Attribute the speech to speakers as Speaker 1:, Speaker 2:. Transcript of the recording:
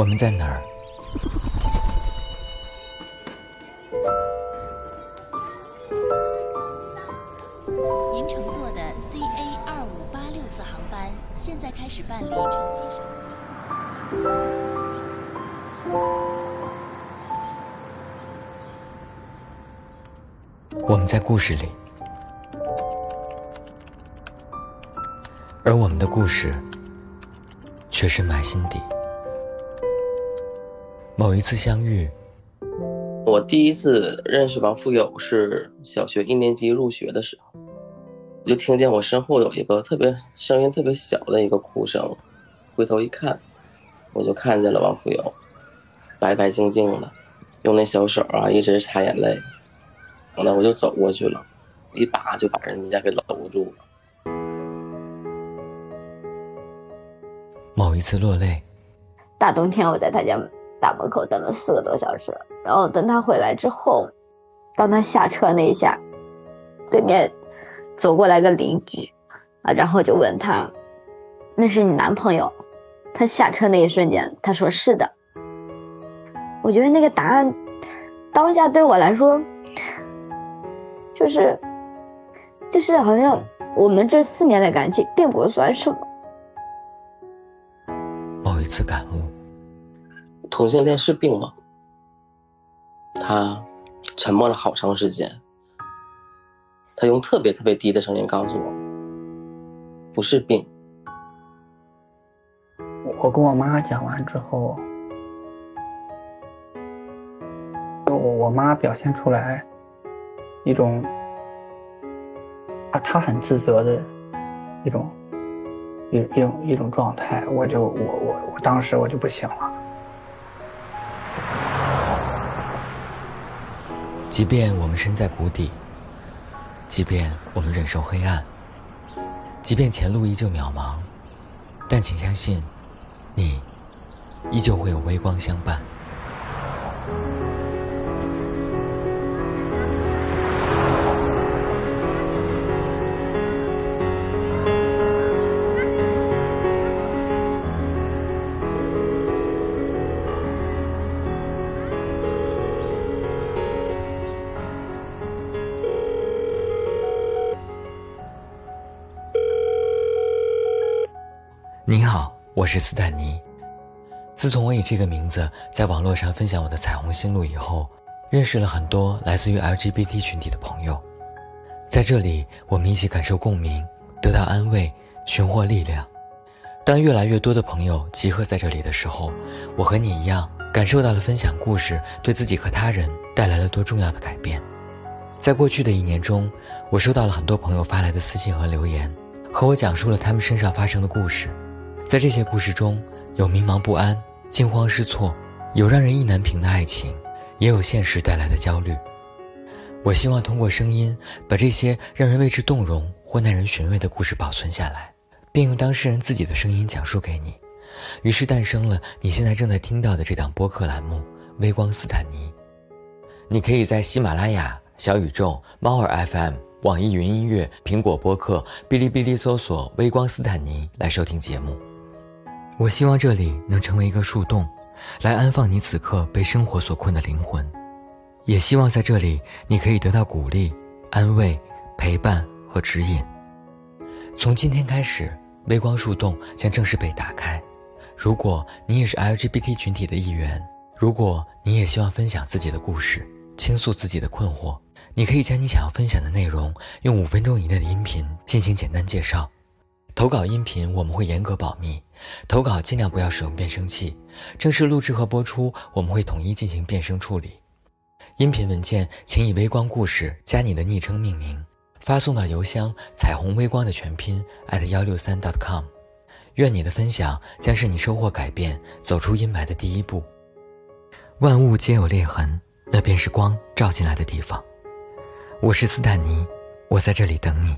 Speaker 1: 我们在哪儿？
Speaker 2: 您乘坐的 CA 二五八六次航班现在开始办理乘机手续。
Speaker 1: 我们在故事里，而我们的故事却深埋心底。某一次相遇，
Speaker 3: 我第一次认识王富有是小学一年级入学的时候，我就听见我身后有一个特别声音特别小的一个哭声，回头一看，我就看见了王富有，白白净净的，用那小手啊一直擦眼泪，完了我就走过去了，一把就把人家给搂住了。
Speaker 1: 某一次落泪，
Speaker 4: 大冬天我在他家大门口等了四个多小时，然后等他回来之后，当他下车那一下，对面走过来个邻居，啊，然后就问他：“那是你男朋友？”他下车那一瞬间，他说：“是的。”我觉得那个答案，当下对我来说，就是，就是好像我们这四年的感情并不算什么。
Speaker 1: 某一次感悟，
Speaker 3: 同性恋是病吗？他沉默了好长时间，他用特别特别低的声音告诉我：“不是病。
Speaker 5: 我跟我妈讲完之后，我我妈表现出来一种啊，她很自责的一种一一种一种状态，我就我我我当时我就不行了。
Speaker 1: 即便我们身在谷底，即便我们忍受黑暗，即便前路依旧渺茫，但请相信，你依旧会有微光相伴。您好，我是斯坦尼。自从我以这个名字在网络上分享我的彩虹心路以后，认识了很多来自于 LGBT 群体的朋友。在这里，我们一起感受共鸣，得到安慰，寻获力量。当越来越多的朋友集合在这里的时候，我和你一样，感受到了分享故事对自己和他人带来了多重要的改变。在过去的一年中，我收到了很多朋友发来的私信和留言，和我讲述了他们身上发生的故事。在这些故事中，有迷茫不安、惊慌失措，有让人意难平的爱情，也有现实带来的焦虑。我希望通过声音，把这些让人为之动容或耐人寻味的故事保存下来，并用当事人自己的声音讲述给你。于是诞生了你现在正在听到的这档播客栏目《微光斯坦尼》。你可以在喜马拉雅、小宇宙、猫耳 FM、网易云音乐、苹果播客、哔哩哔哩搜索“微光斯坦尼”来收听节目。我希望这里能成为一个树洞，来安放你此刻被生活所困的灵魂。也希望在这里你可以得到鼓励、安慰、陪伴和指引。从今天开始，微光树洞将正式被打开。如果你也是 LGBT 群体的一员，如果你也希望分享自己的故事，倾诉自己的困惑，你可以将你想要分享的内容用五分钟以内的音频进行简单介绍。投稿音频我们会严格保密，投稿尽量不要使用变声器。正式录制和播出我们会统一进行变声处理。音频文件请以“微光故事”加你的昵称命名，发送到邮箱“彩虹微光”的全拼 at 幺六三 dot .com。愿你的分享将是你收获改变、走出阴霾的第一步。万物皆有裂痕，那便是光照进来的地方。我是斯坦尼，我在这里等你。